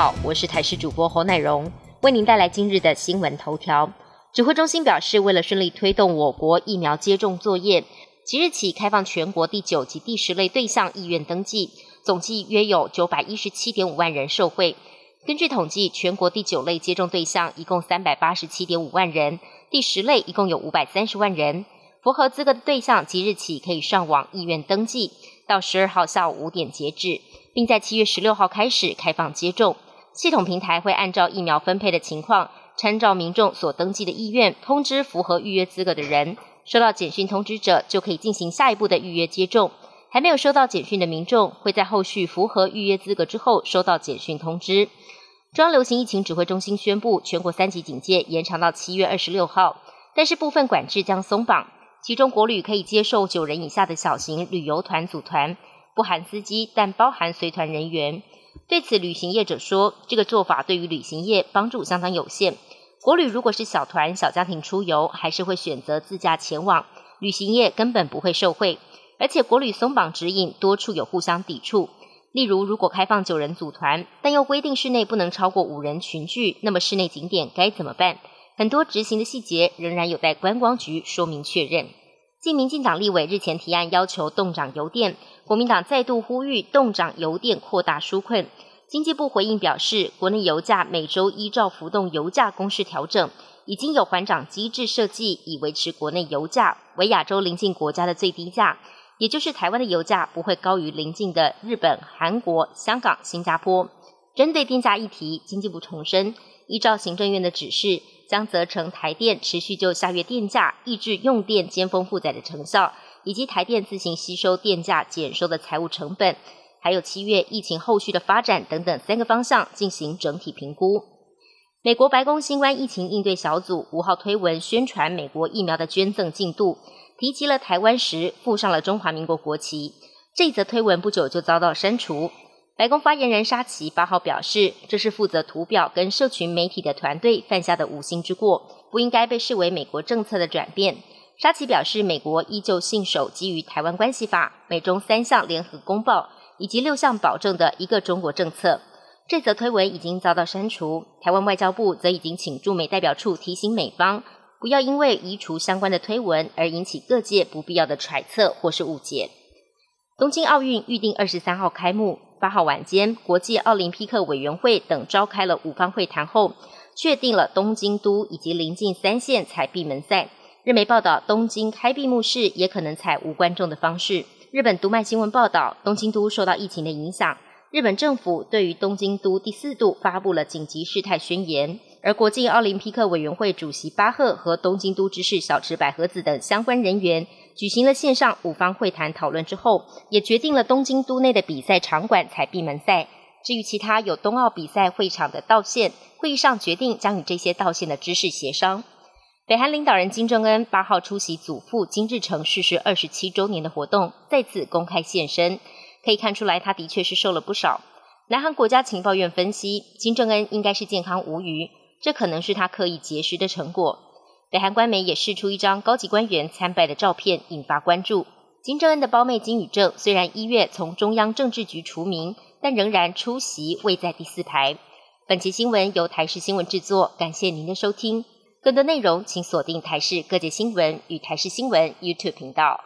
好，我是台视主播侯乃荣，为您带来今日的新闻头条。指挥中心表示，为了顺利推动我国疫苗接种作业，即日起开放全国第九及第十类对象意愿登记，总计约有九百一十七点五万人受惠。根据统计，全国第九类接种对象一共三百八十七点五万人，第十类一共有五百三十万人。符合资格的对象即日起可以上网意愿登记，到十二号下午五点截止，并在七月十六号开始开放接种。系统平台会按照疫苗分配的情况，参照民众所登记的意愿，通知符合预约资格的人。收到简讯通知者就可以进行下一步的预约接种。还没有收到简讯的民众，会在后续符合预约资格之后收到简讯通知。中央流行疫情指挥中心宣布，全国三级警戒延长到七月二十六号，但是部分管制将松绑。其中国旅可以接受九人以下的小型旅游团组团，不含司机，但包含随团人员。对此，旅行业者说，这个做法对于旅行业帮助相当有限。国旅如果是小团、小家庭出游，还是会选择自驾前往，旅行业根本不会受惠。而且国旅松绑指引多处有互相抵触，例如如果开放九人组团，但又规定室内不能超过五人群聚，那么室内景点该怎么办？很多执行的细节仍然有待观光局说明确认。继民进党立委日前提案要求冻涨油电，国民党再度呼吁冻涨油电扩大纾困。经济部回应表示，国内油价每周依照浮动油价公式调整，已经有缓涨机制设计，以维持国内油价为亚洲邻近国家的最低价，也就是台湾的油价不会高于邻近的日本、韩国、香港、新加坡。针对电价议题，经济部重申，依照行政院的指示。将责成台电持续就下月电价抑制用电尖峰负载的成效，以及台电自行吸收电价减收的财务成本，还有七月疫情后续的发展等等三个方向进行整体评估。美国白宫新冠疫情应对小组五号推文宣传美国疫苗的捐赠进度，提及了台湾时附上了中华民国国旗。这则推文不久就遭到删除。白宫发言人沙奇八号表示，这是负责图表跟社群媒体的团队犯下的无心之过，不应该被视为美国政策的转变。沙奇表示，美国依旧信守基于《台湾关系法》、美中三项联合公报以及六项保证的一个中国政策。这则推文已经遭到删除。台湾外交部则已经请驻美代表处提醒美方，不要因为移除相关的推文而引起各界不必要的揣测或是误解。东京奥运预定二十三号开幕。八号晚间，国际奥林匹克委员会等召开了五方会谈后，确定了东京都以及邻近三县采闭门赛。日媒报道，东京开闭幕式也可能采无观众的方式。日本读卖新闻报道，东京都受到疫情的影响，日本政府对于东京都第四度发布了紧急事态宣言。而国际奥林匹克委员会主席巴赫和东京都知事小池百合子等相关人员。举行了线上五方会谈讨论之后，也决定了东京都内的比赛场馆采闭门赛。至于其他有冬奥比赛会场的道线，会议上决定将与这些道线的知识协商。北韩领导人金正恩八号出席祖父金日成逝世二十七周年的活动，再次公开现身，可以看出来他的确是瘦了不少。南韩国家情报院分析，金正恩应该是健康无虞，这可能是他刻意结识的成果。北韩官媒也释出一张高级官员参拜的照片，引发关注。金正恩的胞妹金宇正虽然一月从中央政治局除名，但仍然出席，位在第四排。本期新闻由台视新闻制作，感谢您的收听。更多内容请锁定台视各界新闻与台视新闻 YouTube 频道。